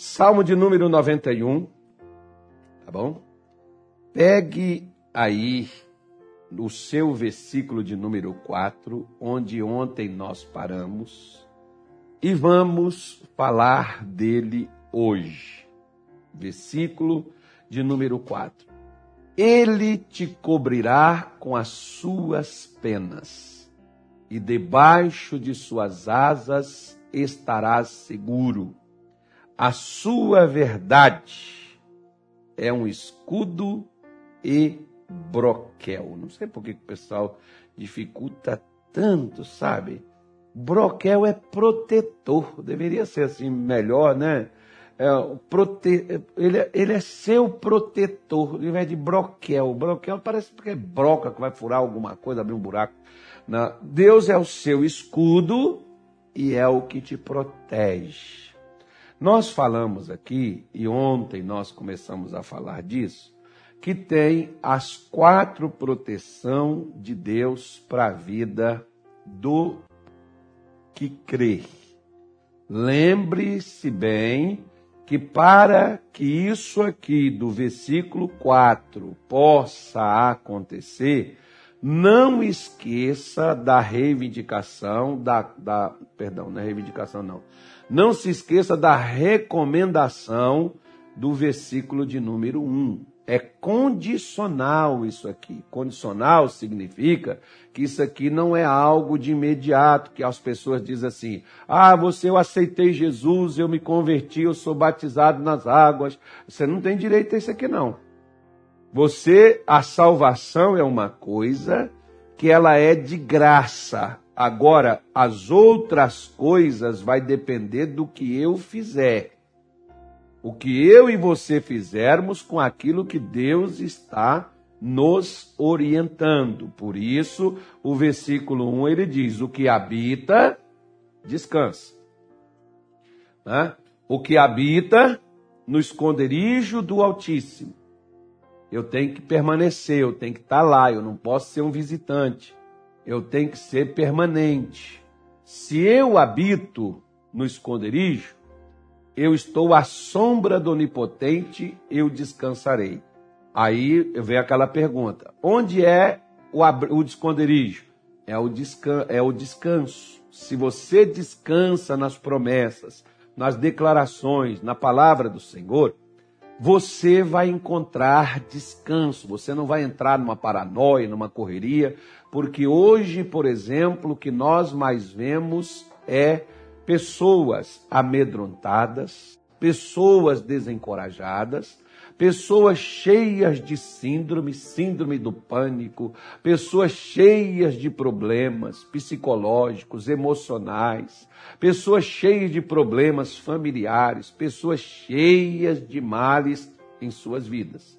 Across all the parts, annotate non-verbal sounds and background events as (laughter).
Salmo de número 91, tá bom? Pegue aí o seu versículo de número 4, onde ontem nós paramos, e vamos falar dele hoje. Versículo de número 4. Ele te cobrirá com as suas penas, e debaixo de suas asas estarás seguro a sua verdade é um escudo e broquel. Não sei por que o pessoal dificulta tanto, sabe? Broquel é protetor, deveria ser assim melhor, né? É, prote... ele, é, ele é seu protetor, ao invés de broquel. Broquel parece que é broca que vai furar alguma coisa, abrir um buraco. Não. Deus é o seu escudo e é o que te protege. Nós falamos aqui, e ontem nós começamos a falar disso, que tem as quatro proteção de Deus para a vida do que crê. Lembre-se bem que para que isso aqui do versículo 4 possa acontecer, não esqueça da reivindicação, da, da perdão, não é reivindicação não, não se esqueça da recomendação do versículo de número 1. É condicional isso aqui. Condicional significa que isso aqui não é algo de imediato, que as pessoas dizem assim: ah, você, eu aceitei Jesus, eu me converti, eu sou batizado nas águas. Você não tem direito a isso aqui, não. Você, a salvação é uma coisa que ela é de graça. Agora, as outras coisas vai depender do que eu fizer. O que eu e você fizermos com aquilo que Deus está nos orientando. Por isso, o versículo 1 ele diz: O que habita, descansa. Né? O que habita no esconderijo do Altíssimo. Eu tenho que permanecer, eu tenho que estar lá, eu não posso ser um visitante eu tenho que ser permanente. Se eu habito no esconderijo, eu estou à sombra do Onipotente, eu descansarei. Aí vem aquela pergunta: onde é o, o esconderijo? É o, descan é o descanso. Se você descansa nas promessas, nas declarações, na palavra do Senhor, você vai encontrar descanso. Você não vai entrar numa paranoia, numa correria, porque hoje, por exemplo, o que nós mais vemos é pessoas amedrontadas, pessoas desencorajadas, pessoas cheias de síndrome, síndrome do pânico, pessoas cheias de problemas psicológicos, emocionais, pessoas cheias de problemas familiares, pessoas cheias de males em suas vidas.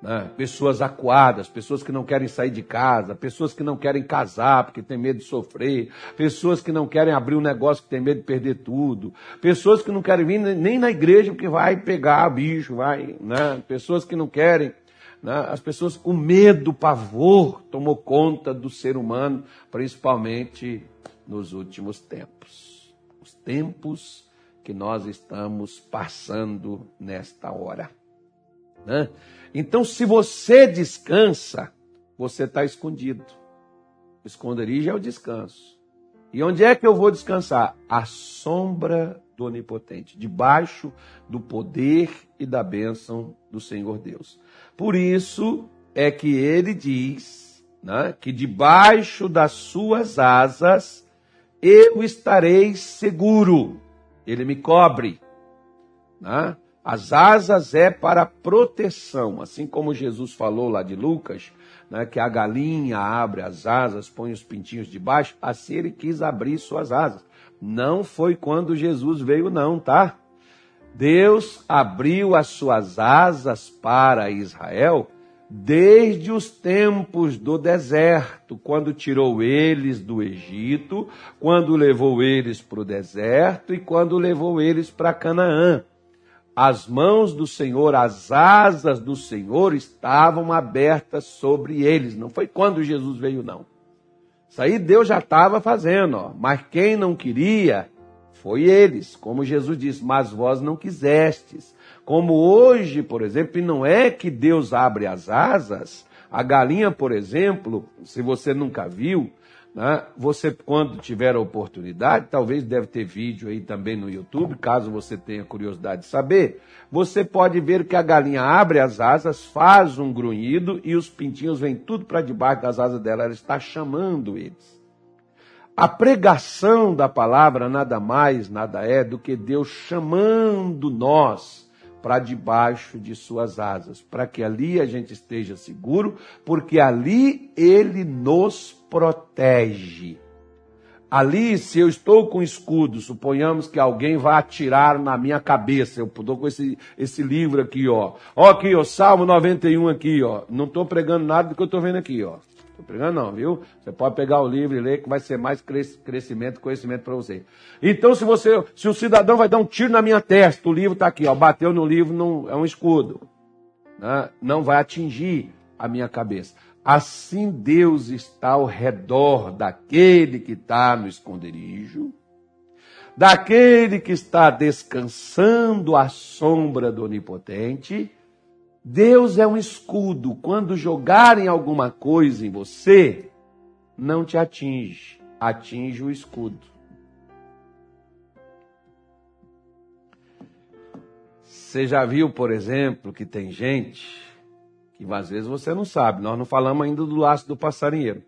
Né? Pessoas acuadas, pessoas que não querem sair de casa, pessoas que não querem casar porque tem medo de sofrer, pessoas que não querem abrir um negócio que tem medo de perder tudo, pessoas que não querem vir nem na igreja porque vai pegar bicho, vai, né? pessoas que não querem. Né? As pessoas, o medo, o pavor tomou conta do ser humano, principalmente nos últimos tempos. Os tempos que nós estamos passando nesta hora. Né? Então, se você descansa, você está escondido. O esconderijo é o descanso. E onde é que eu vou descansar? A sombra do Onipotente, debaixo do poder e da bênção do Senhor Deus. Por isso é que ele diz né, que debaixo das suas asas eu estarei seguro. Ele me cobre. Né? As asas é para proteção, assim como Jesus falou lá de Lucas, né, que a galinha abre as asas, põe os pintinhos debaixo, assim ele quis abrir suas asas. Não foi quando Jesus veio, não, tá? Deus abriu as suas asas para Israel desde os tempos do deserto, quando tirou eles do Egito, quando levou eles para o deserto e quando levou eles para Canaã as mãos do Senhor, as asas do Senhor estavam abertas sobre eles. Não foi quando Jesus veio, não. Isso aí Deus já estava fazendo, ó. mas quem não queria Foi eles, como Jesus disse, mas vós não quisestes. Como hoje, por exemplo, e não é que Deus abre as asas, a galinha, por exemplo, se você nunca viu, né, você, quando tiver a oportunidade, talvez deve ter vídeo aí também no YouTube, caso você tenha curiosidade de saber, você pode ver que a galinha abre as asas, faz um grunhido e os pintinhos vêm tudo para debaixo das asas dela, ela está chamando eles. A pregação da palavra nada mais, nada é do que Deus chamando nós para debaixo de suas asas, para que ali a gente esteja seguro, porque ali ele nos protege. Ali, se eu estou com escudo, suponhamos que alguém vai atirar na minha cabeça. Eu estou com esse, esse livro aqui, ó. Ó, aqui, ó, Salmo 91 aqui, ó. Não estou pregando nada do que eu estou vendo aqui, ó. Estou pregando não, viu? Você pode pegar o livro e ler que vai ser mais crescimento, conhecimento para você. Então, se você, se o cidadão vai dar um tiro na minha testa, o livro está aqui, ó, bateu no livro, não, é um escudo. Né? Não vai atingir a minha cabeça. Assim Deus está ao redor daquele que está no esconderijo, daquele que está descansando à sombra do Onipotente, Deus é um escudo. Quando jogarem alguma coisa em você, não te atinge, atinge o escudo. Você já viu, por exemplo, que tem gente que às vezes você não sabe, nós não falamos ainda do laço do passarinheiro.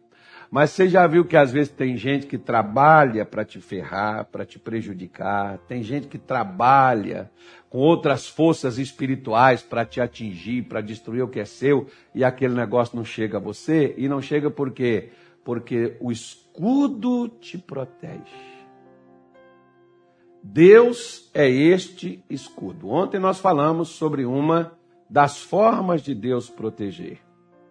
Mas você já viu que às vezes tem gente que trabalha para te ferrar, para te prejudicar, tem gente que trabalha com outras forças espirituais para te atingir, para destruir o que é seu, e aquele negócio não chega a você, e não chega por quê? Porque o escudo te protege. Deus é este escudo. Ontem nós falamos sobre uma das formas de Deus proteger: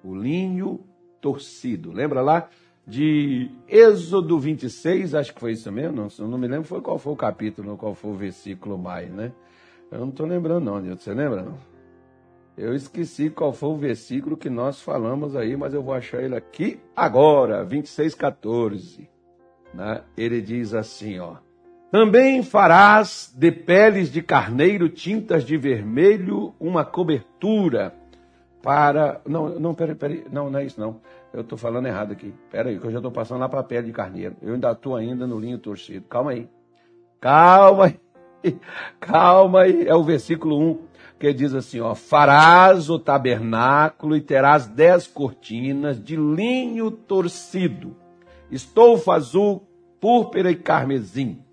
o linho torcido. Lembra lá? De Êxodo 26, acho que foi isso mesmo, não, não me lembro foi qual foi o capítulo, qual foi o versículo mais, né? Eu não estou lembrando não, Nilton, você lembra não? Eu esqueci qual foi o versículo que nós falamos aí, mas eu vou achar ele aqui agora, 26, 14. Né? Ele diz assim, ó. Também farás de peles de carneiro, tintas de vermelho, uma cobertura para. Não, não, peraí, peraí. Não, não é isso não. Eu estou falando errado aqui. Pera aí, que eu já estou passando lá para a pele de carneiro. Eu ainda estou ainda no linho torcido. Calma aí. Calma aí. (laughs) Calma aí. É o versículo 1 que diz assim, ó. Farás o tabernáculo e terás dez cortinas de linho torcido. Estoufa azul, púrpura e carmesim.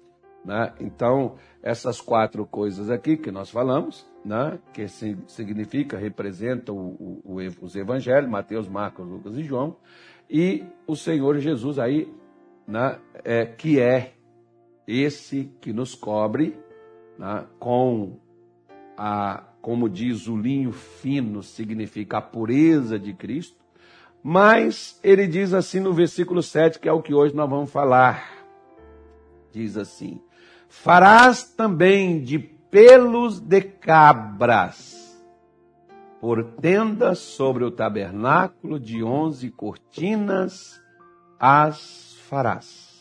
Né? Então, essas quatro coisas aqui que nós falamos, né, que significa, representa o, o, os evangelhos, Mateus, Marcos, Lucas e João, e o Senhor Jesus aí, né, é, que é esse que nos cobre né, com a, como diz o linho fino, significa a pureza de Cristo, mas ele diz assim no versículo 7, que é o que hoje nós vamos falar. Diz assim: Farás também de pelos de cabras, por tenda sobre o tabernáculo de onze cortinas as farás.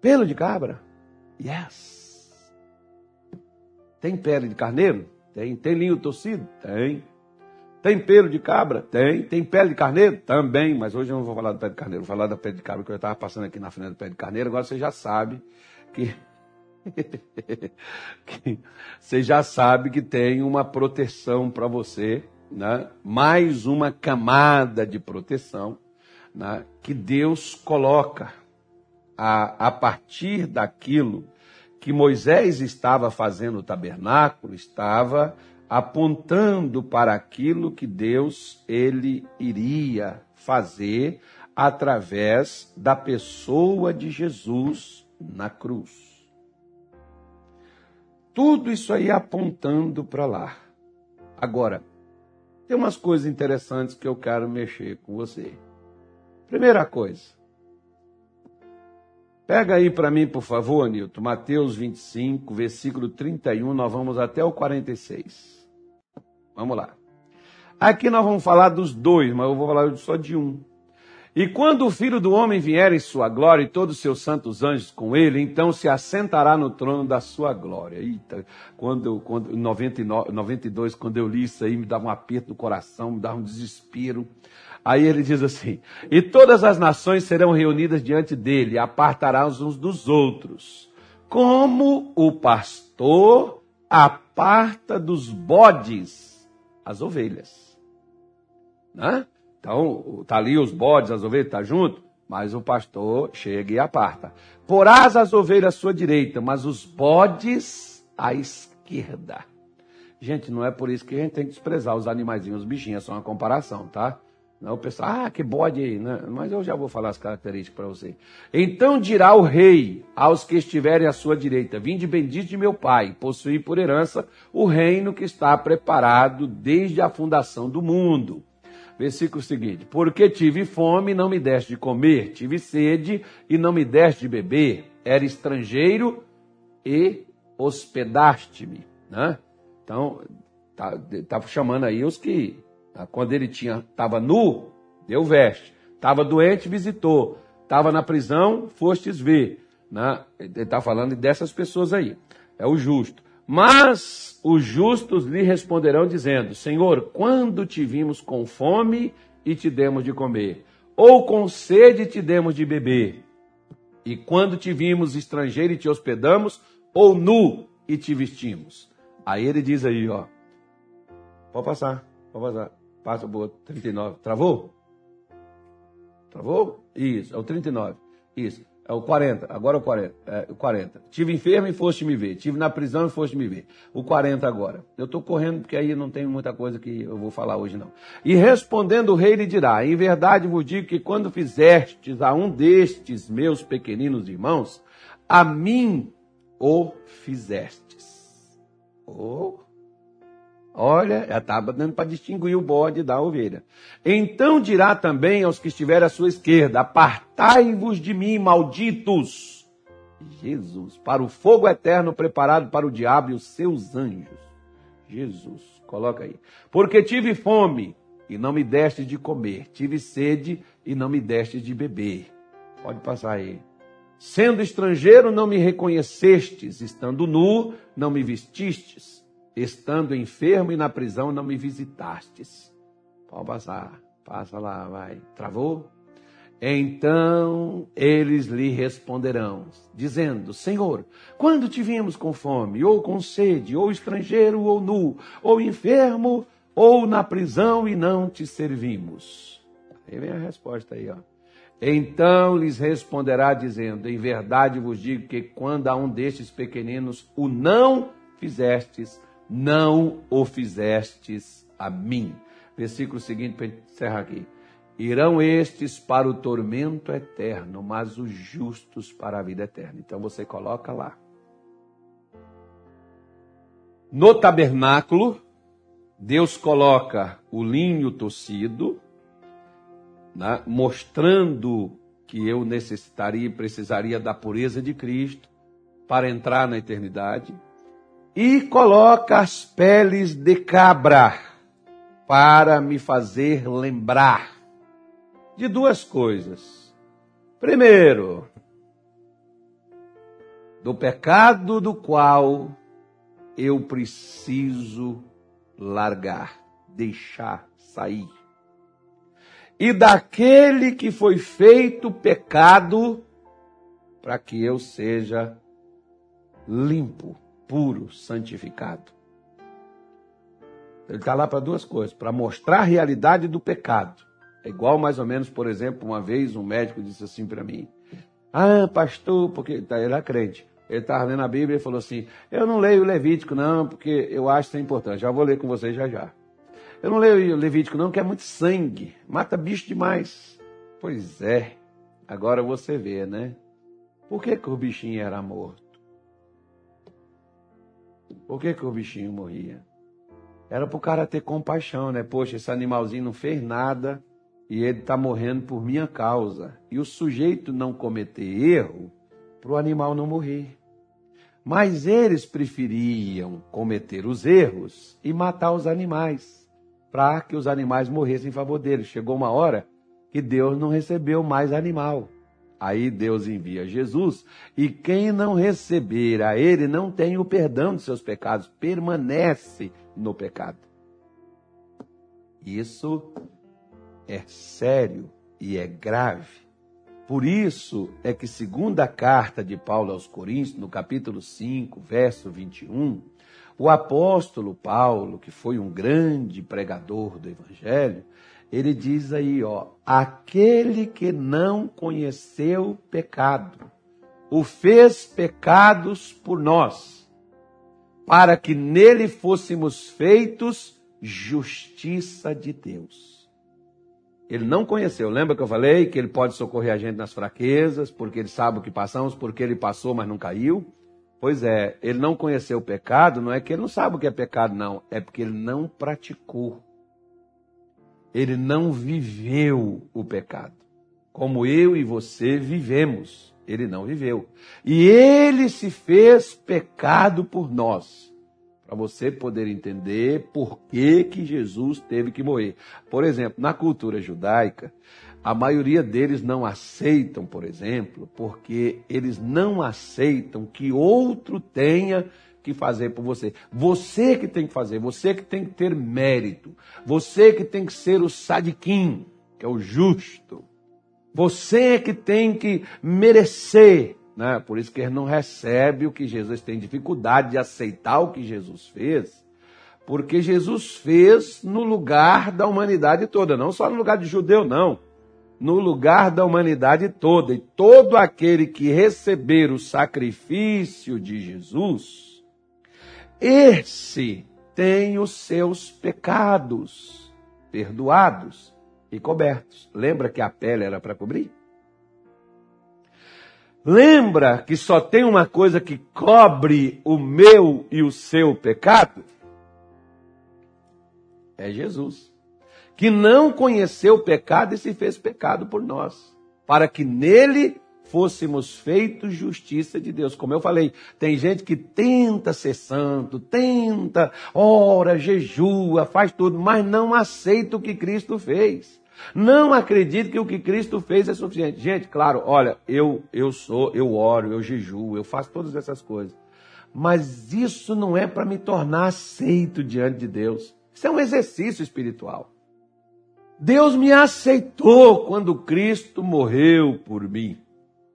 Pelo de cabra? Yes. Tem pele de carneiro? Tem. Tem linho torcido? Tem. Tem pelo de cabra? Tem. Tem pele de carneiro? Também. Mas hoje eu não vou falar do pé de carneiro, vou falar da pele de cabra, que eu estava passando aqui na frente do pé de carneiro. Agora você já sabe (laughs) que você já sabe que tem uma proteção para você, né? mais uma camada de proteção né? que Deus coloca a, a partir daquilo que Moisés estava fazendo no tabernáculo, estava apontando para aquilo que Deus ele iria fazer através da pessoa de Jesus na cruz. Tudo isso aí apontando para lá. Agora, tem umas coisas interessantes que eu quero mexer com você. Primeira coisa. Pega aí para mim, por favor, Nilton, Mateus 25, versículo 31, nós vamos até o 46. Vamos lá. Aqui nós vamos falar dos dois, mas eu vou falar só de um. E quando o filho do homem vier em sua glória e todos os seus santos anjos com ele, então se assentará no trono da sua glória. Eita, quando, quando, em 99, 92, quando eu li isso aí, me dava um aperto no coração, me dava um desespero. Aí ele diz assim: E todas as nações serão reunidas diante dele, apartará uns dos outros, como o pastor aparta dos bodes as ovelhas. Né? Então, tá ali os bodes, as ovelhas, tá junto, mas o pastor chega e aparta. Porás as ovelhas à sua direita, mas os bodes à esquerda. Gente, não é por isso que a gente tem que desprezar os animaizinhos, os bichinhos, é só uma comparação, tá? Não, o pessoal, ah, que bode né? Mas eu já vou falar as características para você. Então dirá o rei aos que estiverem à sua direita: Vinde bendito de meu pai, possuí por herança o reino que está preparado desde a fundação do mundo. Versículo seguinte: Porque tive fome e não me deste de comer, tive sede e não me deste de beber, era estrangeiro e hospedaste-me. Né? Então, tá, tá chamando aí os que, tá, quando ele tinha estava nu, deu veste, estava doente, visitou, estava na prisão, fostes ver. Né? Ele está falando dessas pessoas aí. É o justo. Mas os justos lhe responderão, dizendo: Senhor, quando te vimos com fome e te demos de comer, ou com sede e te demos de beber? E quando te vimos estrangeiro e te hospedamos, ou nu e te vestimos? Aí ele diz aí, ó. Pode passar, pode passar. Passa o 39. Travou? Travou? Isso, é o 39. Isso. É o 40, agora o 40. É, o 40. Tive enfermo e foste me ver. Tive na prisão e foste me ver. O 40 agora. Eu estou correndo porque aí não tem muita coisa que eu vou falar hoje não. E respondendo o rei lhe dirá: Em verdade vos digo que quando fizestes a um destes meus pequeninos irmãos, a mim o fizestes. Oh, Olha, já estava dando para distinguir o bode da ovelha. Então dirá também aos que estiverem à sua esquerda: Apartai-vos de mim, malditos. Jesus, para o fogo eterno preparado para o diabo e os seus anjos. Jesus, coloca aí. Porque tive fome e não me deste de comer, tive sede e não me deste de beber. Pode passar aí. Sendo estrangeiro, não me reconhecestes, estando nu, não me vestistes estando enfermo e na prisão não me visitastes. Pode passar, passa lá, vai. Travou? Então eles lhe responderão, dizendo: Senhor, quando te vimos com fome, ou com sede, ou estrangeiro, ou nu, ou enfermo, ou na prisão e não te servimos? Aí vem a resposta aí, ó. Então lhes responderá, dizendo: Em verdade vos digo que quando a um destes pequeninos o não fizestes, não o fizestes a mim. Versículo seguinte para encerrar aqui. Irão estes para o tormento eterno, mas os justos para a vida eterna. Então você coloca lá. No tabernáculo, Deus coloca o linho tocido, né, mostrando que eu necessitaria e precisaria da pureza de Cristo para entrar na eternidade e coloca as peles de cabra para me fazer lembrar de duas coisas. Primeiro, do pecado do qual eu preciso largar, deixar sair. E daquele que foi feito pecado para que eu seja limpo puro, santificado. Ele está lá para duas coisas: para mostrar a realidade do pecado. É igual, mais ou menos, por exemplo, uma vez um médico disse assim para mim: Ah, pastor, porque ele era é crente. Ele estava lendo a Bíblia e falou assim: Eu não leio o Levítico, não, porque eu acho isso importante. Já vou ler com vocês já já. Eu não leio o Levítico, não, que é muito sangue, mata bicho demais. Pois é, agora você vê, né? Por que, que o bichinho era morto? Por que, que o bichinho morria? Era para o cara ter compaixão, né? Poxa, esse animalzinho não fez nada e ele está morrendo por minha causa. E o sujeito não cometer erro para o animal não morrer. Mas eles preferiam cometer os erros e matar os animais, para que os animais morressem em favor deles. Chegou uma hora que Deus não recebeu mais animal. Aí Deus envia Jesus, e quem não receber a ele não tem o perdão de seus pecados, permanece no pecado. Isso é sério e é grave. Por isso é que, segundo a carta de Paulo aos Coríntios, no capítulo 5, verso 21, o apóstolo Paulo, que foi um grande pregador do evangelho, ele diz aí, ó, aquele que não conheceu pecado, o fez pecados por nós, para que nele fôssemos feitos justiça de Deus. Ele não conheceu. Lembra que eu falei que ele pode socorrer a gente nas fraquezas, porque ele sabe o que passamos, porque ele passou, mas não caiu? Pois é, ele não conheceu o pecado, não é que ele não sabe o que é pecado, não. É porque ele não praticou ele não viveu o pecado. Como eu e você vivemos, ele não viveu. E ele se fez pecado por nós. Para você poder entender por que, que Jesus teve que morrer. Por exemplo, na cultura judaica, a maioria deles não aceitam, por exemplo, porque eles não aceitam que outro tenha que fazer por você. Você que tem que fazer, você que tem que ter mérito, você que tem que ser o sadiquim, que é o justo. Você que tem que merecer, né? Por isso que ele não recebe o que Jesus tem dificuldade de aceitar o que Jesus fez, porque Jesus fez no lugar da humanidade toda, não só no lugar de judeu, não no lugar da humanidade toda. E todo aquele que receber o sacrifício de Jesus esse tem os seus pecados perdoados e cobertos. Lembra que a pele era para cobrir? Lembra que só tem uma coisa que cobre o meu e o seu pecado? É Jesus. Que não conheceu o pecado e se fez pecado por nós, para que nele fôssemos feitos justiça de Deus. Como eu falei, tem gente que tenta ser santo, tenta, ora, jejua, faz tudo, mas não aceita o que Cristo fez. Não acredita que o que Cristo fez é suficiente. Gente, claro, olha, eu eu sou, eu oro, eu jejuo, eu faço todas essas coisas. Mas isso não é para me tornar aceito diante de Deus. Isso é um exercício espiritual. Deus me aceitou quando Cristo morreu por mim.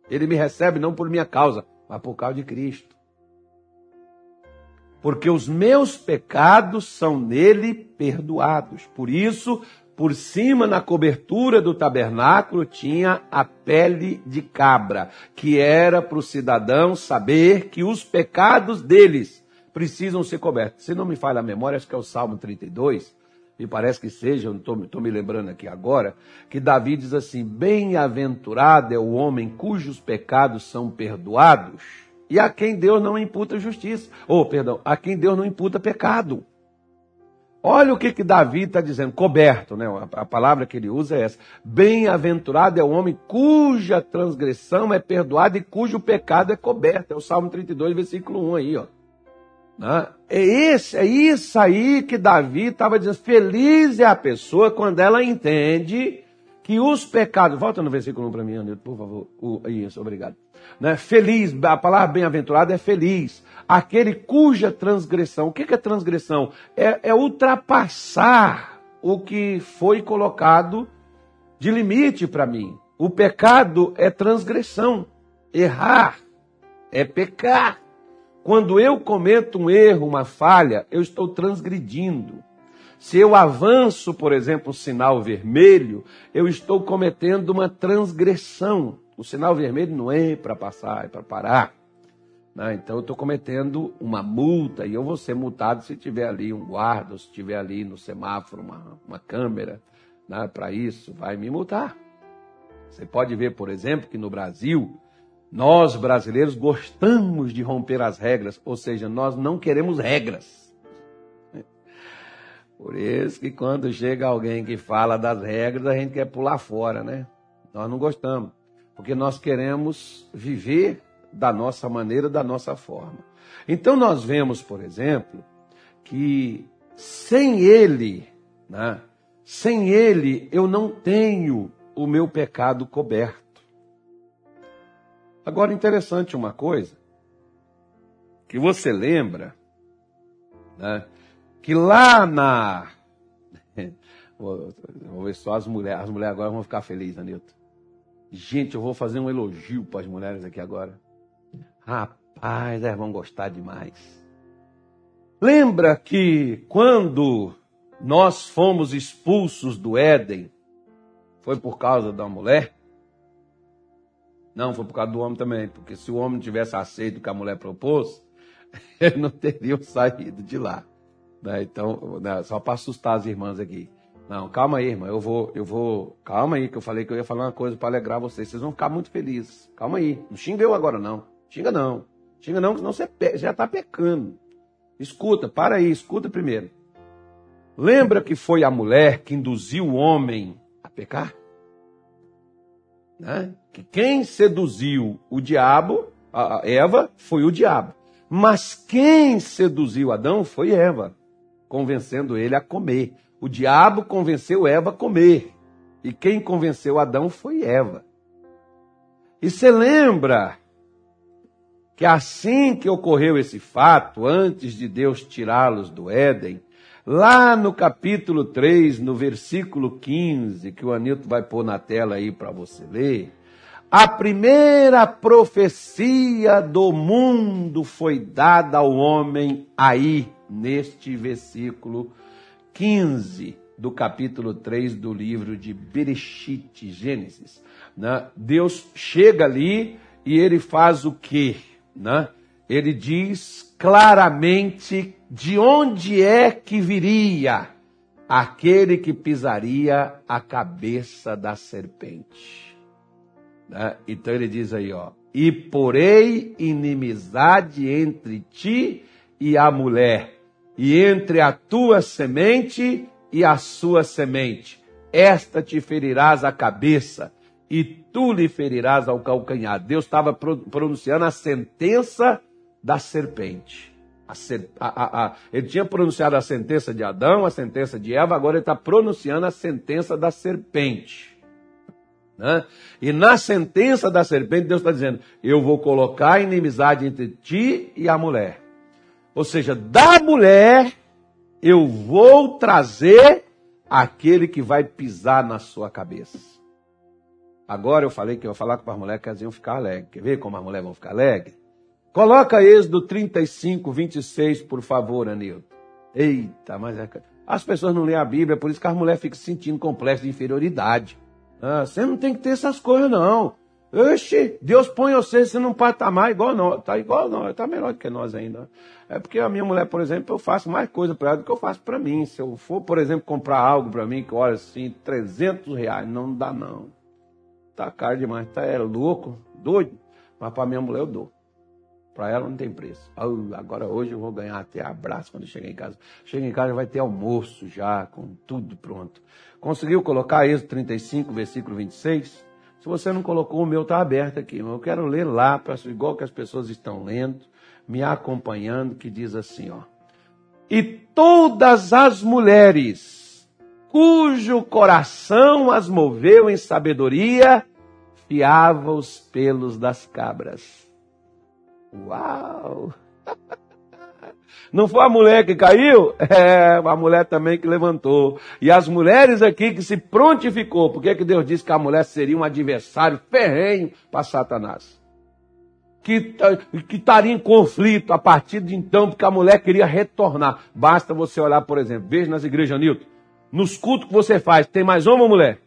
Ele me recebe não por minha causa, mas por causa de Cristo. Porque os meus pecados são nele perdoados. Por isso, por cima na cobertura do tabernáculo tinha a pele de cabra, que era para o cidadão saber que os pecados deles precisam ser cobertos. Se não me falha a memória, acho que é o Salmo 32, me parece que seja, estou me lembrando aqui agora, que Davi diz assim: Bem-aventurado é o homem cujos pecados são perdoados e a quem Deus não imputa justiça. Ou, oh, perdão, a quem Deus não imputa pecado. Olha o que, que Davi está dizendo, coberto, né? A, a palavra que ele usa é essa. Bem-aventurado é o homem cuja transgressão é perdoada e cujo pecado é coberto. É o Salmo 32, versículo 1 aí, ó. Né? É, esse, é isso aí que Davi estava dizendo. Feliz é a pessoa quando ela entende que os pecados. Volta no versículo 1 para mim, Anilton, por favor. Uh, isso, obrigado. Né? Feliz, a palavra bem-aventurado é feliz. Aquele cuja transgressão. O que é transgressão? É, é ultrapassar o que foi colocado de limite para mim. O pecado é transgressão. Errar é pecar. Quando eu cometo um erro, uma falha, eu estou transgredindo. Se eu avanço, por exemplo, um sinal vermelho, eu estou cometendo uma transgressão. O sinal vermelho não é para passar, é para parar. Né? Então eu estou cometendo uma multa e eu vou ser multado se tiver ali um guarda, se tiver ali no semáforo uma, uma câmera né, para isso, vai me multar. Você pode ver, por exemplo, que no Brasil nós, brasileiros, gostamos de romper as regras, ou seja, nós não queremos regras. Por isso que quando chega alguém que fala das regras, a gente quer pular fora, né? Nós não gostamos, porque nós queremos viver da nossa maneira, da nossa forma. Então nós vemos, por exemplo, que sem ele, né? Sem ele eu não tenho o meu pecado coberto. Agora, interessante uma coisa, que você lembra, né, que lá na. (laughs) Vou ver só as mulheres. As mulheres agora vão ficar felizes, Anilton. Gente, eu vou fazer um elogio para as mulheres aqui agora. Rapaz, elas vão gostar demais. Lembra que quando nós fomos expulsos do Éden, foi por causa da mulher? Não, foi por causa do homem também, porque se o homem tivesse aceito o que a mulher propôs, (laughs) ele não teria saído de lá. Né? Então, né, só para assustar as irmãs aqui. Não, calma aí, irmã, eu vou, eu vou, calma aí, que eu falei que eu ia falar uma coisa para alegrar vocês, vocês vão ficar muito felizes. Calma aí, não xinga eu agora não, xinga não, xinga não, senão você já está pecando. Escuta, para aí, escuta primeiro. Lembra que foi a mulher que induziu o homem a pecar? Né? Que quem seduziu o diabo, a Eva, foi o diabo. Mas quem seduziu Adão foi Eva, convencendo ele a comer. O diabo convenceu Eva a comer. E quem convenceu Adão foi Eva. E você lembra que assim que ocorreu esse fato, antes de Deus tirá-los do Éden, lá no capítulo 3, no versículo 15, que o Anilton vai pôr na tela aí para você ler, a primeira profecia do mundo foi dada ao homem aí, neste versículo 15 do capítulo 3 do livro de Bereshit, Gênesis. Né? Deus chega ali e ele faz o quê? Né? Ele diz claramente de onde é que viria aquele que pisaria a cabeça da serpente. Né? Então ele diz aí, ó, e porei inimizade entre ti e a mulher, e entre a tua semente e a sua semente. Esta te ferirás a cabeça, e tu lhe ferirás ao calcanhar. Deus estava pronunciando a sentença da serpente. A, a, a, ele tinha pronunciado a sentença de Adão, a sentença de Eva, agora ele está pronunciando a sentença da serpente. Né? E na sentença da serpente, Deus está dizendo: Eu vou colocar inimizade entre ti e a mulher. Ou seja, da mulher eu vou trazer aquele que vai pisar na sua cabeça. Agora eu falei que eu ia falar com as mulheres que elas iam ficar alegres. Quer ver como as mulheres vão ficar alegres? Coloca Êxodo 35, 26, por favor, Anilton. Eita, mas é... as pessoas não lêem a Bíblia, por isso que as mulheres ficam se sentindo complexo de inferioridade. Ah, você não tem que ter essas coisas, não. Oxe, Deus põe você num patamar igual nós. Tá igual nós, tá melhor do que nós ainda. É porque a minha mulher, por exemplo, eu faço mais coisa para ela do que eu faço para mim. Se eu for, por exemplo, comprar algo para mim, que olha assim, 300 reais, não dá não. Tá caro demais, tá é louco, doido. Mas para minha mulher eu dou. Para ela não tem preço. agora hoje eu vou ganhar até abraço quando chegar em casa. Chega em casa vai ter almoço já, com tudo pronto. Conseguiu colocar Êxodo 35, versículo 26? Se você não colocou, o meu está aberto aqui. Eu quero ler lá, igual que as pessoas estão lendo, me acompanhando, que diz assim, ó. E todas as mulheres cujo coração as moveu em sabedoria, fiava os pelos das cabras. Uau! Não foi a mulher que caiu? É, a mulher também que levantou. E as mulheres aqui que se prontificou. Por que, que Deus disse que a mulher seria um adversário ferrenho para Satanás? Que, que estaria em conflito a partir de então, porque a mulher queria retornar. Basta você olhar, por exemplo, veja nas igrejas, Nilton. Nos cultos que você faz, tem mais ou mulher?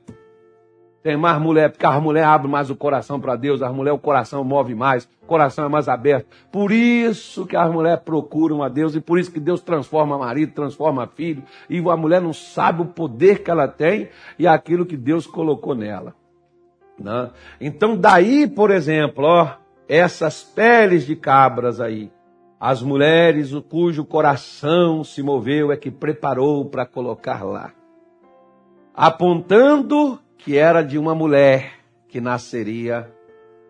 Tem mais mulher, porque as mulheres abrem mais o coração para Deus, as mulheres o coração move mais, o coração é mais aberto. Por isso que as mulheres procuram a Deus e por isso que Deus transforma marido, transforma filho, e a mulher não sabe o poder que ela tem e aquilo que Deus colocou nela. Né? Então daí, por exemplo, ó, essas peles de cabras aí, as mulheres cujo coração se moveu é que preparou para colocar lá. Apontando que era de uma mulher que nasceria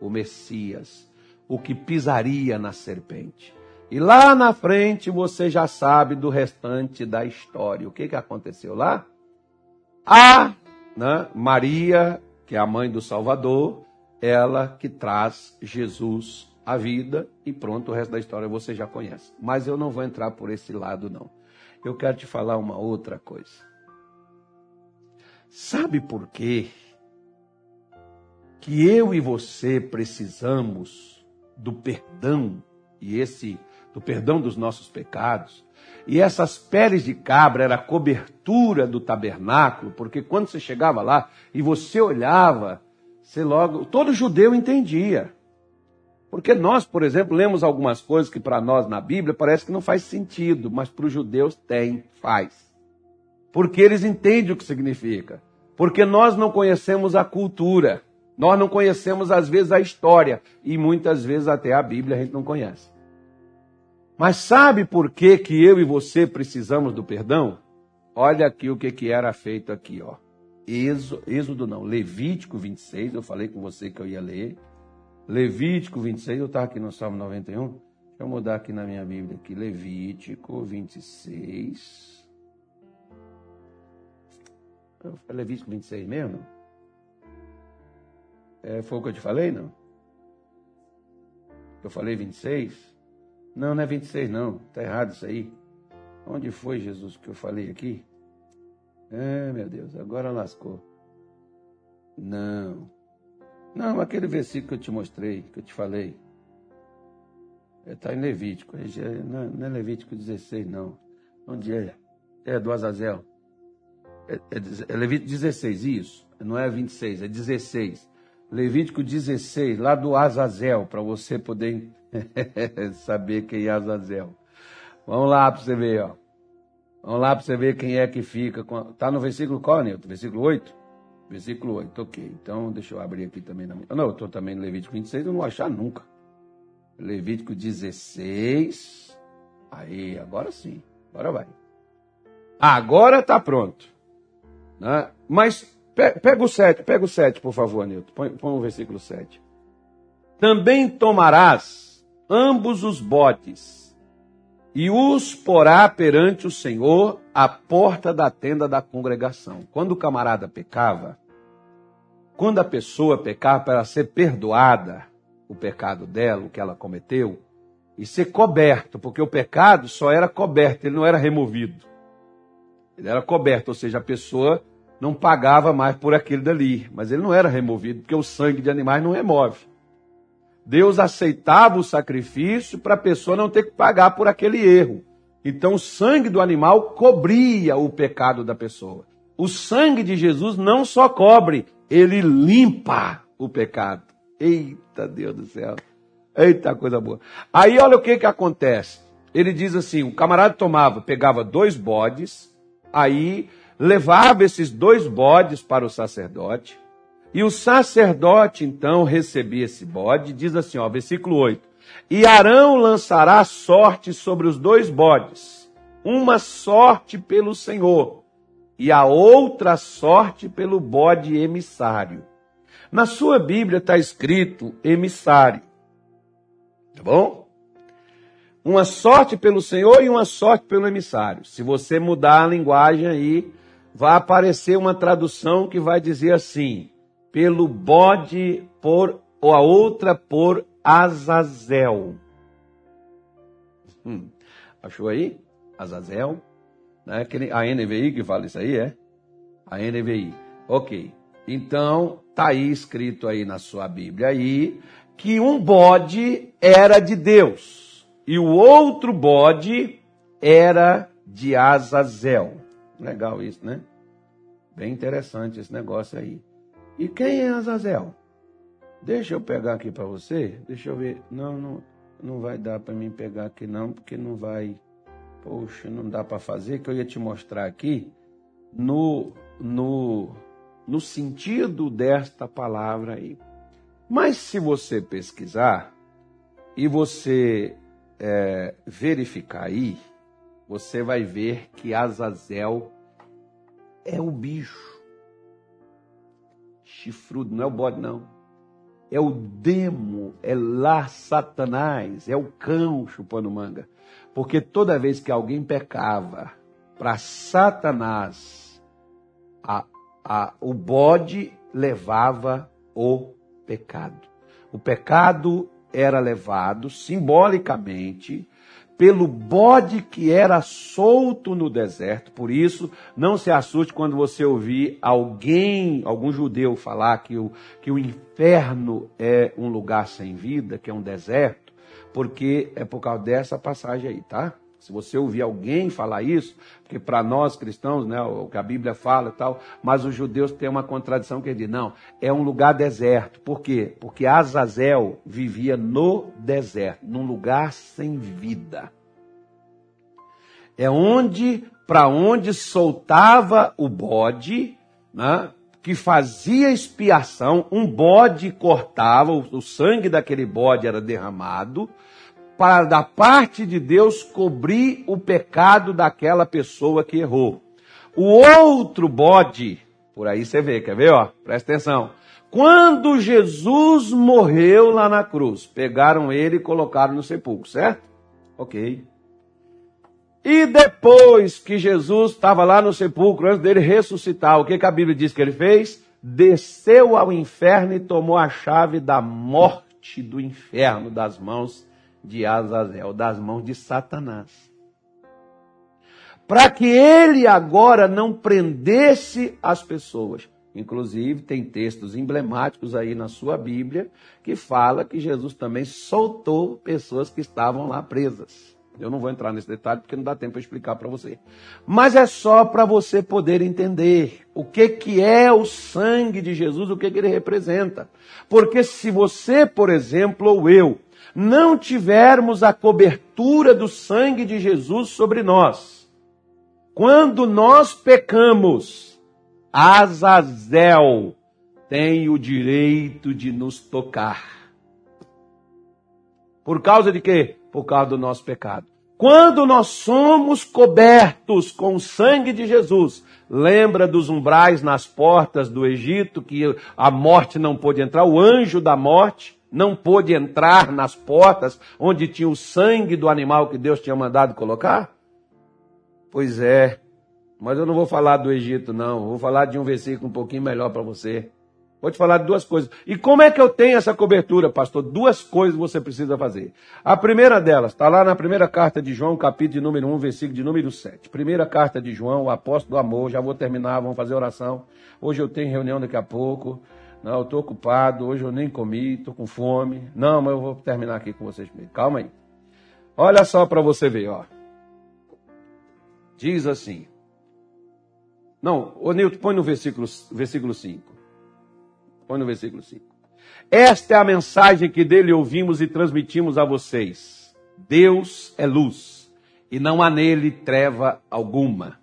o Messias, o que pisaria na serpente. E lá na frente você já sabe do restante da história. O que, que aconteceu lá? A né, Maria que é a mãe do Salvador, ela que traz Jesus à vida e pronto, o resto da história você já conhece. Mas eu não vou entrar por esse lado, não. Eu quero te falar uma outra coisa. Sabe por quê? Que eu e você precisamos do perdão e esse do perdão dos nossos pecados. E essas peles de cabra era a cobertura do tabernáculo, porque quando você chegava lá e você olhava, você logo, todo judeu entendia. Porque nós, por exemplo, lemos algumas coisas que para nós na Bíblia parece que não faz sentido, mas para os judeus tem, faz. Porque eles entendem o que significa. Porque nós não conhecemos a cultura. Nós não conhecemos, às vezes, a história. E muitas vezes até a Bíblia a gente não conhece. Mas sabe por que, que eu e você precisamos do perdão? Olha aqui o que, que era feito aqui, ó. Êxodo, não, Levítico 26, eu falei com você que eu ia ler. Levítico 26, eu estava aqui no Salmo 91. Deixa eu mudar aqui na minha Bíblia aqui. Levítico 26. É Levítico 26 mesmo? É, foi o que eu te falei, não? Eu falei 26? Não, não é 26 não. Está errado isso aí. Onde foi, Jesus, que eu falei aqui? É, meu Deus, agora lascou. Não. Não, aquele versículo que eu te mostrei, que eu te falei. Está em Levítico. Não é Levítico 16, não. Onde é? É do Azazel. É, é, é Levítico 16, isso. Não é 26, é 16. Levítico 16, lá do Azazel, para você poder (laughs) saber quem é Azazel. Vamos lá para você ver, ó. Vamos lá para você ver quem é que fica. Está no versículo qual, Nilton? Versículo 8? Versículo 8, ok. Então, deixa eu abrir aqui também. Na... Não, eu estou também no Levítico 26, eu não vou achar nunca. Levítico 16. Aí, agora sim. Agora vai. Agora está pronto. Né? Mas pega o 7, pega o 7, por favor, Nilton. Põe, põe o versículo 7. Também tomarás ambos os botes e os porá perante o Senhor à porta da tenda da congregação. Quando o camarada pecava, quando a pessoa pecava para ser perdoada o pecado dela, o que ela cometeu, e ser coberto, porque o pecado só era coberto, ele não era removido. Ele era coberto, ou seja, a pessoa não pagava mais por aquele dali, mas ele não era removido, porque o sangue de animais não remove. Deus aceitava o sacrifício para a pessoa não ter que pagar por aquele erro. Então o sangue do animal cobria o pecado da pessoa. O sangue de Jesus não só cobre, ele limpa o pecado. Eita Deus do céu. Eita coisa boa. Aí olha o que que acontece. Ele diz assim: o camarada tomava, pegava dois bodes, aí levava esses dois bodes para o sacerdote. E o sacerdote então recebia esse bode, diz assim, ó, versículo 8: E Arão lançará sorte sobre os dois bodes, uma sorte pelo Senhor e a outra sorte pelo bode emissário. Na sua Bíblia está escrito emissário. Tá bom? Uma sorte pelo Senhor e uma sorte pelo emissário. Se você mudar a linguagem aí, vai aparecer uma tradução que vai dizer assim: pelo bode por ou a outra por Azazel. Hum, achou aí? Azazel. Né? A NVI que fala isso aí, é? A NVI. Ok. Então, tá aí escrito aí na sua Bíblia aí que um bode era de Deus e o outro bode era de Azazel. Legal isso, né? Bem interessante esse negócio aí. E quem é Azazel? Deixa eu pegar aqui para você. Deixa eu ver. Não, não, não vai dar para mim pegar aqui não, porque não vai. Poxa, não dá para fazer. Que eu ia te mostrar aqui no no no sentido desta palavra aí. Mas se você pesquisar e você é, verificar aí, você vai ver que Azazel é o bicho chifrudo, não é o bode, não. É o demo, é lá Satanás, é o cão chupando manga. Porque toda vez que alguém pecava para Satanás, a, a, o bode levava o pecado. O pecado era levado simbolicamente pelo bode que era solto no deserto. Por isso, não se assuste quando você ouvir alguém, algum judeu falar que o, que o inferno é um lugar sem vida, que é um deserto, porque é por causa dessa passagem aí, tá? Se você ouvir alguém falar isso, porque para nós cristãos, né, o que a Bíblia fala e tal, mas os judeus têm uma contradição que ele diz, não, é um lugar deserto. Por quê? Porque Azazel vivia no deserto, num lugar sem vida. É onde, para onde soltava o bode, né, que fazia expiação, um bode cortava, o sangue daquele bode era derramado, para da parte de Deus cobrir o pecado daquela pessoa que errou. O outro bode, por aí você vê, quer ver, ó? Presta atenção. Quando Jesus morreu lá na cruz, pegaram ele e colocaram no sepulcro, certo? Ok. E depois que Jesus estava lá no sepulcro, antes dele ressuscitar, o que, que a Bíblia diz que ele fez? Desceu ao inferno e tomou a chave da morte do inferno das mãos de Azazel, das mãos de Satanás. Para que ele agora não prendesse as pessoas. Inclusive, tem textos emblemáticos aí na sua Bíblia que fala que Jesus também soltou pessoas que estavam lá presas. Eu não vou entrar nesse detalhe porque não dá tempo para explicar para você. Mas é só para você poder entender o que, que é o sangue de Jesus, o que, que ele representa. Porque se você, por exemplo, ou eu, não tivermos a cobertura do sangue de Jesus sobre nós, quando nós pecamos, Azazel tem o direito de nos tocar. Por causa de quê? Por causa do nosso pecado. Quando nós somos cobertos com o sangue de Jesus, lembra dos umbrais nas portas do Egito que a morte não pôde entrar, o anjo da morte não pôde entrar nas portas onde tinha o sangue do animal que Deus tinha mandado colocar? Pois é, mas eu não vou falar do Egito, não. Vou falar de um versículo um pouquinho melhor para você. Vou te falar de duas coisas. E como é que eu tenho essa cobertura, pastor? Duas coisas você precisa fazer. A primeira delas está lá na primeira carta de João, capítulo de número 1, versículo de número 7. Primeira carta de João, o apóstolo do amor. Já vou terminar, vamos fazer oração. Hoje eu tenho reunião daqui a pouco. Não, eu estou ocupado, hoje eu nem comi, estou com fome. Não, mas eu vou terminar aqui com vocês mesmo. Calma aí. Olha só para você ver, ó. Diz assim. Não, ô Nilton, põe no versículo, versículo 5. Põe no versículo 5. Esta é a mensagem que dele ouvimos e transmitimos a vocês. Deus é luz e não há nele treva alguma.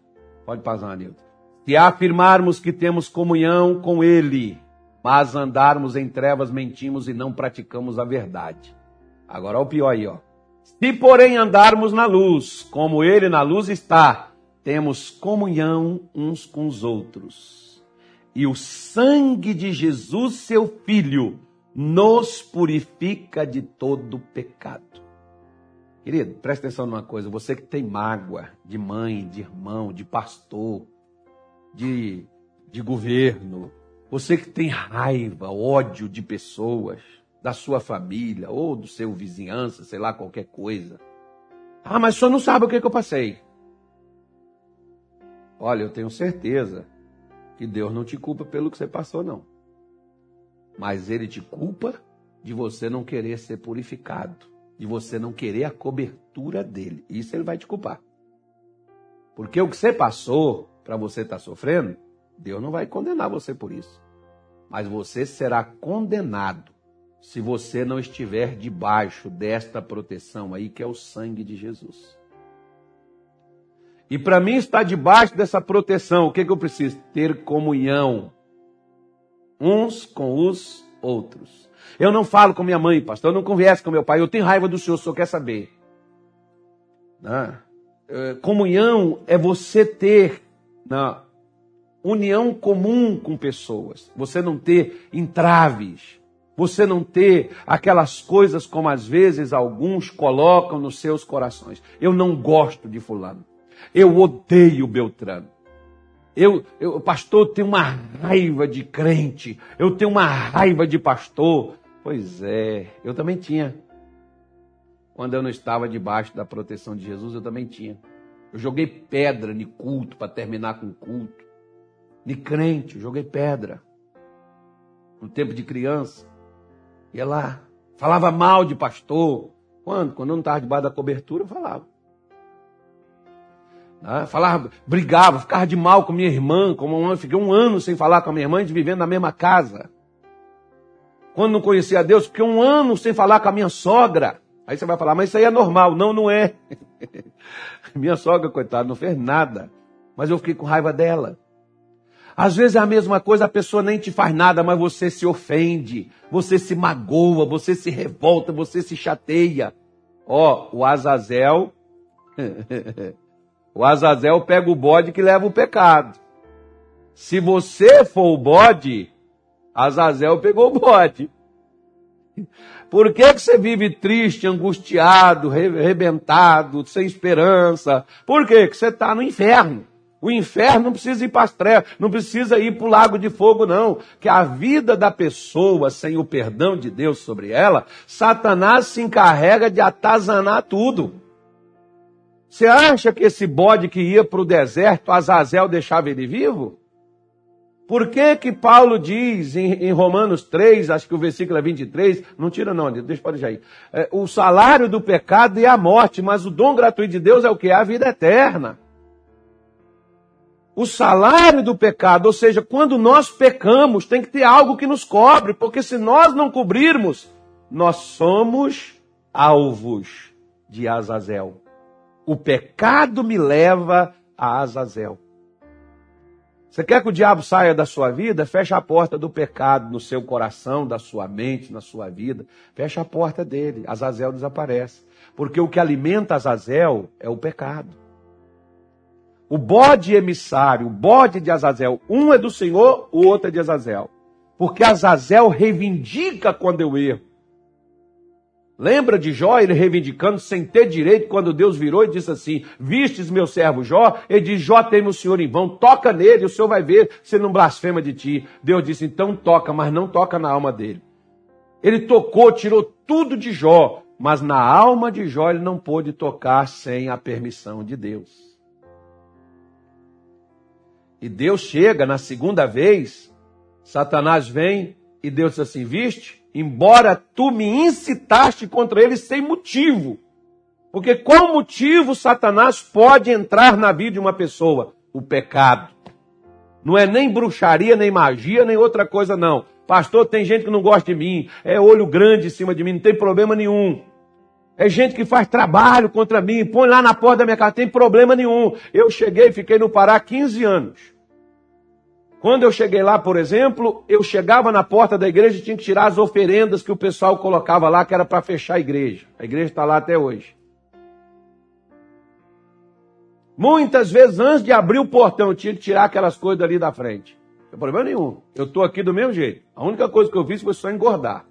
Pode passar, Nilton. Se afirmarmos que temos comunhão com ele mas andarmos em trevas, mentimos e não praticamos a verdade. Agora, o pior aí, ó. Se, porém, andarmos na luz, como ele na luz está, temos comunhão uns com os outros. E o sangue de Jesus, seu Filho, nos purifica de todo pecado. Querido, presta atenção numa coisa: você que tem mágoa de mãe, de irmão, de pastor, de, de governo, você que tem raiva, ódio de pessoas, da sua família ou do seu vizinhança, sei lá, qualquer coisa. Ah, mas o senhor não sabe o que, que eu passei. Olha, eu tenho certeza que Deus não te culpa pelo que você passou, não. Mas Ele te culpa de você não querer ser purificado, de você não querer a cobertura dele. Isso Ele vai te culpar. Porque o que você passou para você estar tá sofrendo, Deus não vai condenar você por isso. Mas você será condenado se você não estiver debaixo desta proteção aí, que é o sangue de Jesus. E para mim estar debaixo dessa proteção, o que, que eu preciso? Ter comunhão uns com os outros. Eu não falo com minha mãe, pastor, eu não converso com meu pai, eu tenho raiva do senhor, o senhor quer saber. Né? comunhão é você ter na união comum com pessoas, você não ter entraves, você não ter aquelas coisas como às vezes alguns colocam nos seus corações. Eu não gosto de Fulano, eu odeio Beltrano. Eu, eu, pastor, tenho uma raiva de crente, eu tenho uma raiva de pastor. Pois é, eu também tinha. Quando eu não estava debaixo da proteção de Jesus, eu também tinha. Eu joguei pedra de culto para terminar com o culto. De crente, joguei pedra. No tempo de criança. Ia lá, falava mal de pastor. Quando? Quando eu não estava debaixo da cobertura, eu falava. Ah, falava, brigava, ficava de mal com minha irmã, como uma, fiquei um ano sem falar com a minha irmã, de vivendo na mesma casa. Quando não conhecia Deus, fiquei um ano sem falar com a minha sogra. Aí você vai falar, mas isso aí é normal. Não, não é. (laughs) minha sogra, coitada, não fez nada. Mas eu fiquei com raiva dela. Às vezes é a mesma coisa, a pessoa nem te faz nada, mas você se ofende, você se magoa, você se revolta, você se chateia. Ó, o Azazel (laughs) O Azazel pega o bode que leva o pecado. Se você for o bode, Azazel pegou o bode. Por que, que você vive triste, angustiado, arrebentado, sem esperança? Por quê? Que você está no inferno. O inferno não precisa ir para as trevas, não precisa ir para o lago de fogo, não. Que a vida da pessoa, sem o perdão de Deus sobre ela, Satanás se encarrega de atazanar tudo. Você acha que esse bode que ia para o deserto, Azazel deixava ele vivo? Por que que Paulo diz em, em, Romanos 3, acho que o versículo é 23, não tira não, deixa pode deixar aí. É, o salário do pecado é a morte, mas o dom gratuito de Deus é o que? É a vida eterna. O salário do pecado, ou seja, quando nós pecamos, tem que ter algo que nos cobre, porque se nós não cobrirmos, nós somos alvos de Azazel. O pecado me leva a Azazel. Você quer que o diabo saia da sua vida? Fecha a porta do pecado no seu coração, da sua mente, na sua vida. Fecha a porta dele. Azazel desaparece. Porque o que alimenta Azazel é o pecado. O bode emissário, o bode de Azazel, um é do Senhor, o outro é de Azazel. Porque Azazel reivindica quando eu erro. Lembra de Jó, ele reivindicando sem ter direito, quando Deus virou e disse assim: Vistes meu servo Jó? Ele diz: Jó teme o Senhor em vão, toca nele, o Senhor vai ver se não blasfema de ti. Deus disse: Então toca, mas não toca na alma dele. Ele tocou, tirou tudo de Jó, mas na alma de Jó ele não pôde tocar sem a permissão de Deus. E Deus chega na segunda vez, Satanás vem e Deus diz assim: Viste? embora tu me incitaste contra ele sem motivo. Porque qual motivo Satanás pode entrar na vida de uma pessoa? O pecado. Não é nem bruxaria, nem magia, nem outra coisa, não. Pastor, tem gente que não gosta de mim, é olho grande em cima de mim, não tem problema nenhum. É gente que faz trabalho contra mim, põe lá na porta da minha casa, tem problema nenhum. Eu cheguei, fiquei no Pará 15 anos. Quando eu cheguei lá, por exemplo, eu chegava na porta da igreja e tinha que tirar as oferendas que o pessoal colocava lá, que era para fechar a igreja. A igreja está lá até hoje. Muitas vezes, antes de abrir o portão, eu tinha que tirar aquelas coisas ali da frente. Não tem problema nenhum. Eu estou aqui do mesmo jeito. A única coisa que eu fiz foi só engordar.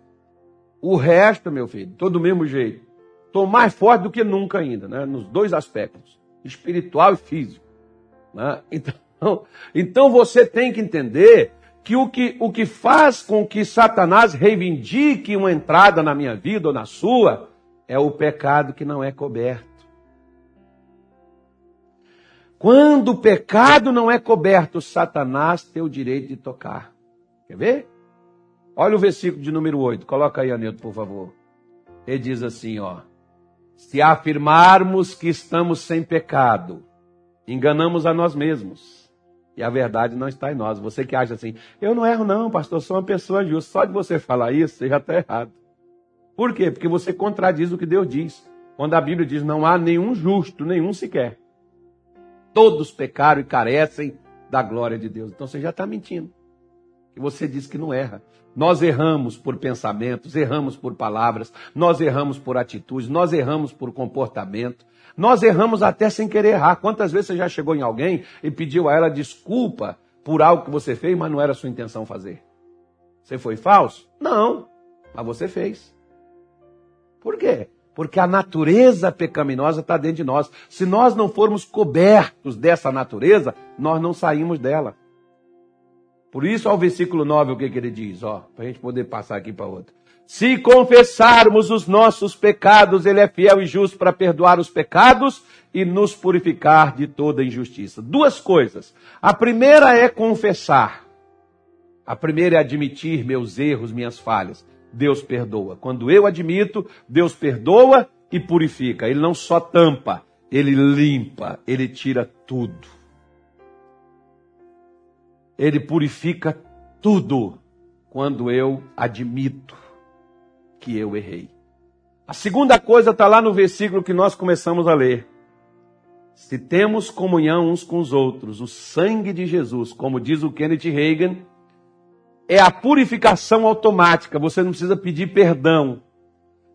O resto, meu filho, estou do mesmo jeito. Estou mais forte do que nunca ainda, né? Nos dois aspectos, espiritual e físico. Né? Então, (laughs) então, você tem que entender que o, que o que faz com que Satanás reivindique uma entrada na minha vida ou na sua é o pecado que não é coberto. Quando o pecado não é coberto, Satanás tem o direito de tocar. Quer ver? Olha o versículo de número 8. Coloca aí, Anilton, por favor. Ele diz assim, ó. Se afirmarmos que estamos sem pecado, enganamos a nós mesmos e a verdade não está em nós. Você que acha assim, eu não erro não, pastor, sou uma pessoa justa. Só de você falar isso, você já está errado. Por quê? Porque você contradiz o que Deus diz. Quando a Bíblia diz, não há nenhum justo, nenhum sequer. Todos pecaram e carecem da glória de Deus. Então você já está mentindo. E você diz que não erra. Nós erramos por pensamentos, erramos por palavras, nós erramos por atitudes, nós erramos por comportamento, nós erramos até sem querer errar. Quantas vezes você já chegou em alguém e pediu a ela desculpa por algo que você fez, mas não era sua intenção fazer? Você foi falso? Não, mas você fez. Por quê? Porque a natureza pecaminosa está dentro de nós. Se nós não formos cobertos dessa natureza, nós não saímos dela. Por isso, ao versículo 9, o que, que ele diz? Para a gente poder passar aqui para outro. Se confessarmos os nossos pecados, Ele é fiel e justo para perdoar os pecados e nos purificar de toda injustiça. Duas coisas. A primeira é confessar. A primeira é admitir meus erros, minhas falhas. Deus perdoa. Quando eu admito, Deus perdoa e purifica. Ele não só tampa, ele limpa, ele tira tudo. Ele purifica tudo quando eu admito que eu errei. A segunda coisa está lá no versículo que nós começamos a ler. Se temos comunhão uns com os outros, o sangue de Jesus, como diz o Kenneth Reagan, é a purificação automática. Você não precisa pedir perdão.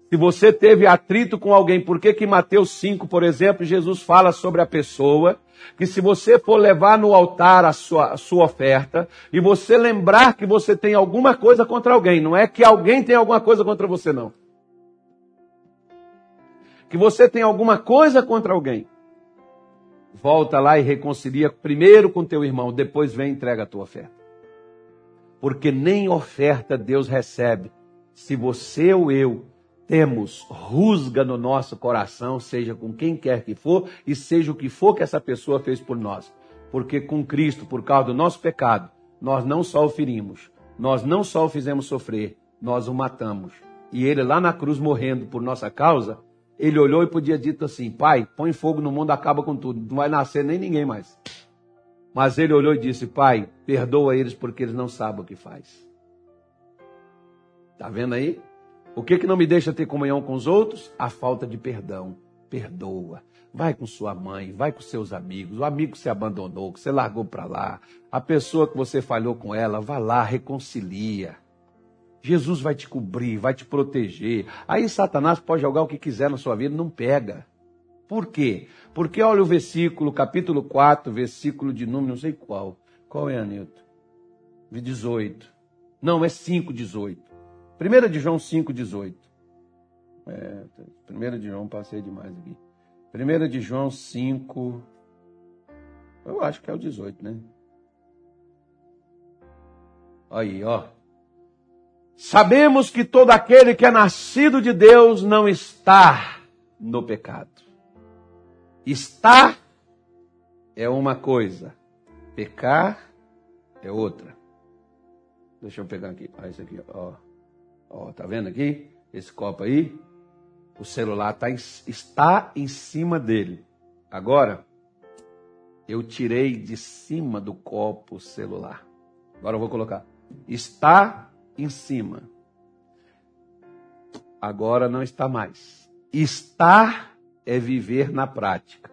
Se você teve atrito com alguém, por que que Mateus 5, por exemplo, Jesus fala sobre a pessoa que se você for levar no altar a sua, a sua oferta e você lembrar que você tem alguma coisa contra alguém, não é que alguém tem alguma coisa contra você, não. Que você tem alguma coisa contra alguém. Volta lá e reconcilia primeiro com teu irmão, depois vem e entrega a tua oferta. Porque nem oferta Deus recebe se você ou eu temos rusga no nosso coração, seja com quem quer que for, e seja o que for que essa pessoa fez por nós. Porque com Cristo, por causa do nosso pecado, nós não só o ferimos, nós não só o fizemos sofrer, nós o matamos. E ele lá na cruz morrendo por nossa causa, ele olhou e podia dito assim: Pai, põe fogo no mundo, acaba com tudo, não vai nascer nem ninguém mais. Mas ele olhou e disse: Pai, perdoa eles porque eles não sabem o que faz. Tá vendo aí? O que, que não me deixa ter comunhão com os outros? A falta de perdão. Perdoa. Vai com sua mãe, vai com seus amigos, o amigo que você abandonou, que você largou para lá, a pessoa que você falhou com ela, vá lá, reconcilia. Jesus vai te cobrir, vai te proteger. Aí Satanás pode jogar o que quiser na sua vida, não pega. Por quê? Porque olha o versículo, capítulo 4, versículo de número, não sei qual. Qual é, Anilton? 18. Não, é 5, 18. 1 de João 5,18. É, 1 de João, passei demais aqui. 1 de João 5. Eu acho que é o 18, né? Aí, ó. Sabemos que todo aquele que é nascido de Deus não está no pecado. Estar é uma coisa, pecar é outra. Deixa eu pegar aqui. Ah, esse aqui, ó. Ó, tá vendo aqui? Esse copo aí? O celular tá em, está em cima dele. Agora, eu tirei de cima do copo o celular. Agora eu vou colocar. Está em cima. Agora não está mais. Estar é viver na prática.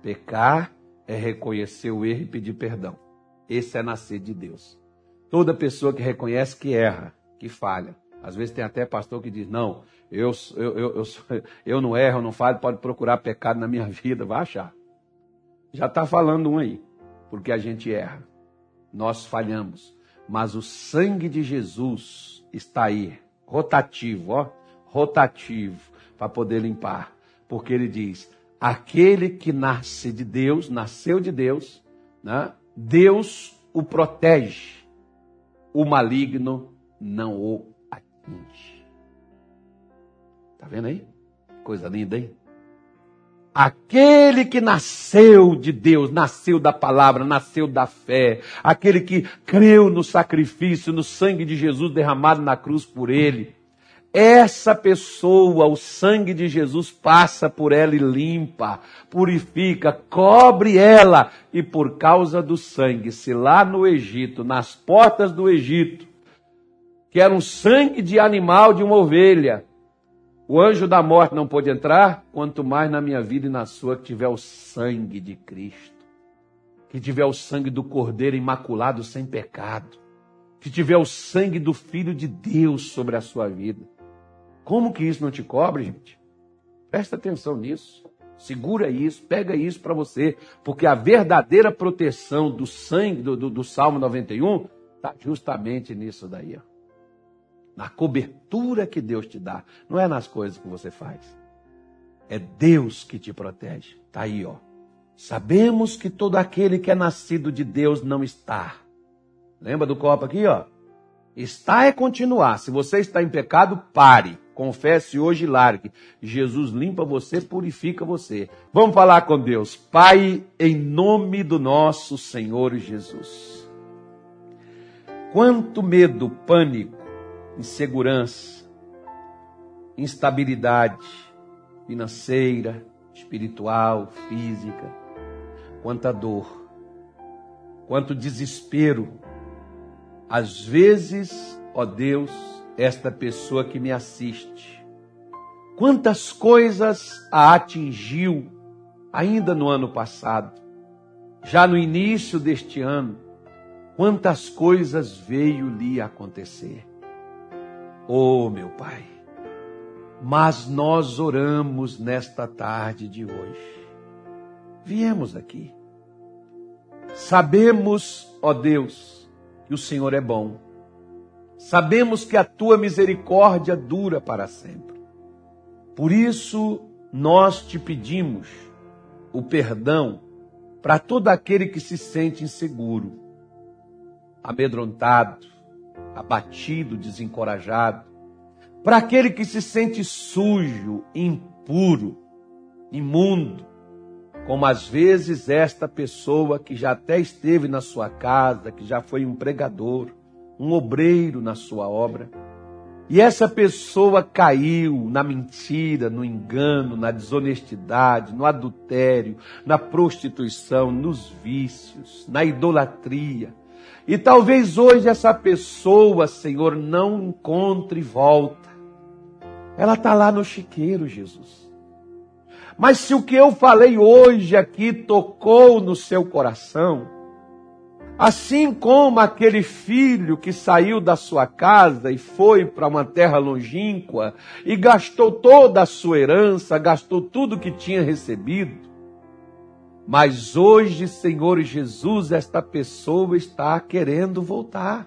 Pecar é reconhecer o erro e pedir perdão. Esse é nascer de Deus. Toda pessoa que reconhece que erra, que falha, às vezes tem até pastor que diz: Não, eu, eu, eu, eu, (laughs) eu não erro, eu não falho, pode procurar pecado na minha (laughs) vida, vai achar. Já está falando um aí, porque a gente erra, nós falhamos, mas o sangue de Jesus está aí, rotativo, ó, rotativo, para poder limpar, porque ele diz: aquele que nasce de Deus, nasceu de Deus, né? Deus o protege, o maligno não o Tá vendo aí? Coisa linda, hein? Aquele que nasceu de Deus, nasceu da palavra, nasceu da fé, aquele que creu no sacrifício, no sangue de Jesus derramado na cruz por ele. Essa pessoa, o sangue de Jesus passa por ela e limpa, purifica, cobre ela. E por causa do sangue, se lá no Egito, nas portas do Egito, que era um sangue de animal de uma ovelha. O anjo da morte não pôde entrar, quanto mais na minha vida e na sua que tiver o sangue de Cristo, que tiver o sangue do Cordeiro imaculado sem pecado, que tiver o sangue do Filho de Deus sobre a sua vida. Como que isso não te cobre, gente? Presta atenção nisso. Segura isso, pega isso para você, porque a verdadeira proteção do sangue do, do, do Salmo 91 está justamente nisso daí. Ó na cobertura que Deus te dá. Não é nas coisas que você faz. É Deus que te protege. Tá aí, ó. Sabemos que todo aquele que é nascido de Deus não está. Lembra do copo aqui, ó? Está é continuar. Se você está em pecado, pare. Confesse hoje e largue. Jesus limpa você, purifica você. Vamos falar com Deus. Pai, em nome do nosso Senhor Jesus. Quanto medo, pânico, insegurança, instabilidade financeira, espiritual, física, quanta dor, quanto desespero. Às vezes, ó Deus, esta pessoa que me assiste, quantas coisas a atingiu ainda no ano passado, já no início deste ano, quantas coisas veio lhe acontecer. Oh, meu Pai, mas nós oramos nesta tarde de hoje. Viemos aqui. Sabemos, ó Deus, que o Senhor é bom. Sabemos que a tua misericórdia dura para sempre. Por isso, nós te pedimos o perdão para todo aquele que se sente inseguro, amedrontado, abatido, desencorajado. Para aquele que se sente sujo, impuro, imundo, como às vezes esta pessoa que já até esteve na sua casa, que já foi um pregador, um obreiro na sua obra, e essa pessoa caiu na mentira, no engano, na desonestidade, no adultério, na prostituição, nos vícios, na idolatria, e talvez hoje essa pessoa, Senhor, não encontre volta. Ela está lá no chiqueiro, Jesus. Mas se o que eu falei hoje aqui tocou no seu coração, assim como aquele filho que saiu da sua casa e foi para uma terra longínqua e gastou toda a sua herança, gastou tudo que tinha recebido, mas hoje, Senhor Jesus, esta pessoa está querendo voltar.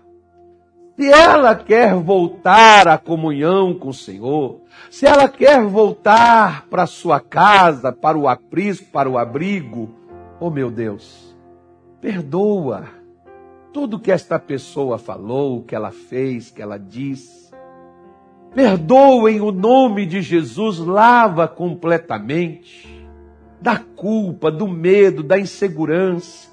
Se ela quer voltar à comunhão com o Senhor, se ela quer voltar para sua casa, para o aprisco, para o abrigo, oh meu Deus, perdoa tudo que esta pessoa falou, que ela fez, que ela disse. Perdoa em o nome de Jesus, lava completamente da culpa, do medo, da insegurança.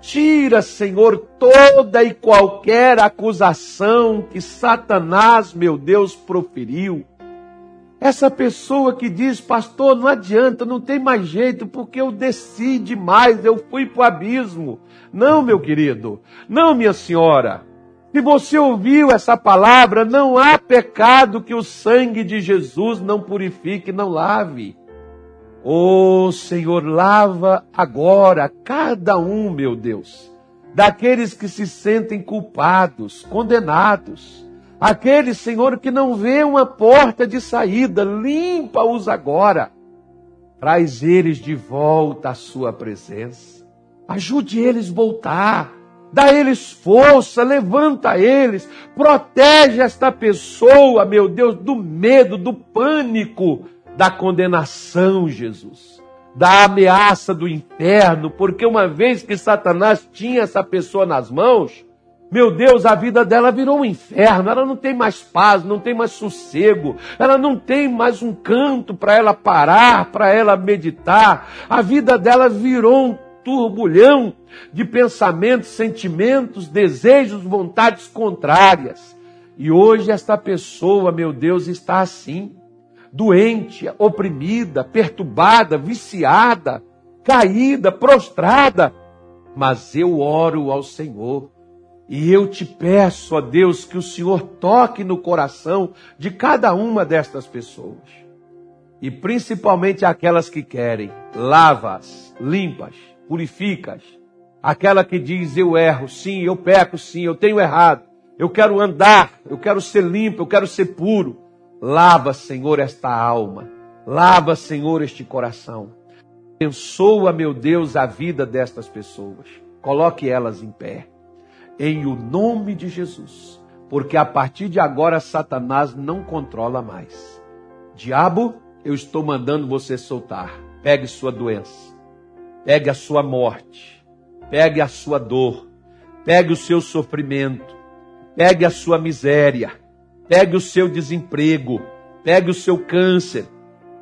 Tira, Senhor, toda e qualquer acusação que Satanás, meu Deus, proferiu. Essa pessoa que diz, pastor, não adianta, não tem mais jeito, porque eu desci demais, eu fui para o abismo. Não, meu querido, não, minha senhora. Se você ouviu essa palavra, não há pecado que o sangue de Jesus não purifique, não lave. Oh Senhor, lava agora cada um, meu Deus, daqueles que se sentem culpados, condenados, aqueles, Senhor, que não vê uma porta de saída, limpa-os agora, traz eles de volta à Sua presença, ajude eles a voltar, dá eles força, levanta eles, protege esta pessoa, meu Deus, do medo, do pânico, da condenação, Jesus, da ameaça do inferno, porque uma vez que Satanás tinha essa pessoa nas mãos, meu Deus, a vida dela virou um inferno, ela não tem mais paz, não tem mais sossego, ela não tem mais um canto para ela parar, para ela meditar, a vida dela virou um turbulhão de pensamentos, sentimentos, desejos, vontades contrárias. E hoje esta pessoa, meu Deus, está assim doente, oprimida, perturbada, viciada, caída, prostrada. Mas eu oro ao Senhor e eu te peço, ó Deus, que o Senhor toque no coração de cada uma destas pessoas. E principalmente aquelas que querem, lavas, limpas, purificas. Aquela que diz eu erro, sim, eu peco, sim, eu tenho errado. Eu quero andar, eu quero ser limpo, eu quero ser puro. Lava, Senhor, esta alma. Lava, Senhor, este coração. Abençoa, meu Deus, a vida destas pessoas. Coloque elas em pé. Em o nome de Jesus. Porque a partir de agora Satanás não controla mais. Diabo, eu estou mandando você soltar. Pegue sua doença, pegue a sua morte, pegue a sua dor, pegue o seu sofrimento, pegue a sua miséria, pegue o seu desemprego, pegue o seu câncer,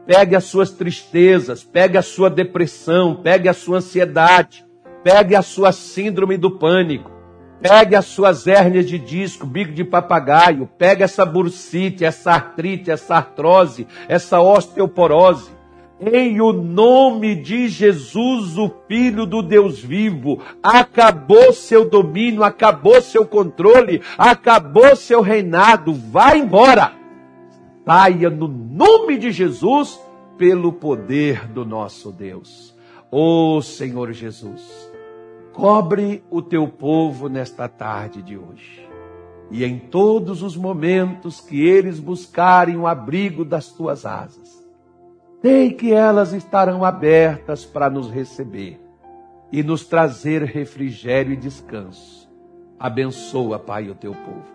pegue as suas tristezas, pegue a sua depressão, pegue a sua ansiedade, pegue a sua síndrome do pânico, pegue as suas hérnias de disco, bico de papagaio, pegue essa bursite, essa artrite, essa artrose, essa osteoporose. Em o nome de Jesus, o Filho do Deus vivo, acabou seu domínio, acabou seu controle, acabou seu reinado, vá embora saia no nome de Jesus, pelo poder do nosso Deus. Ô oh, Senhor Jesus, cobre o teu povo nesta tarde de hoje. E em todos os momentos que eles buscarem o abrigo das tuas asas, sei que elas estarão abertas para nos receber e nos trazer refrigério e descanso. Abençoa, Pai, o teu povo.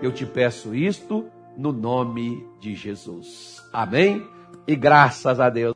Eu te peço isto no nome de Jesus. Amém? E graças a Deus.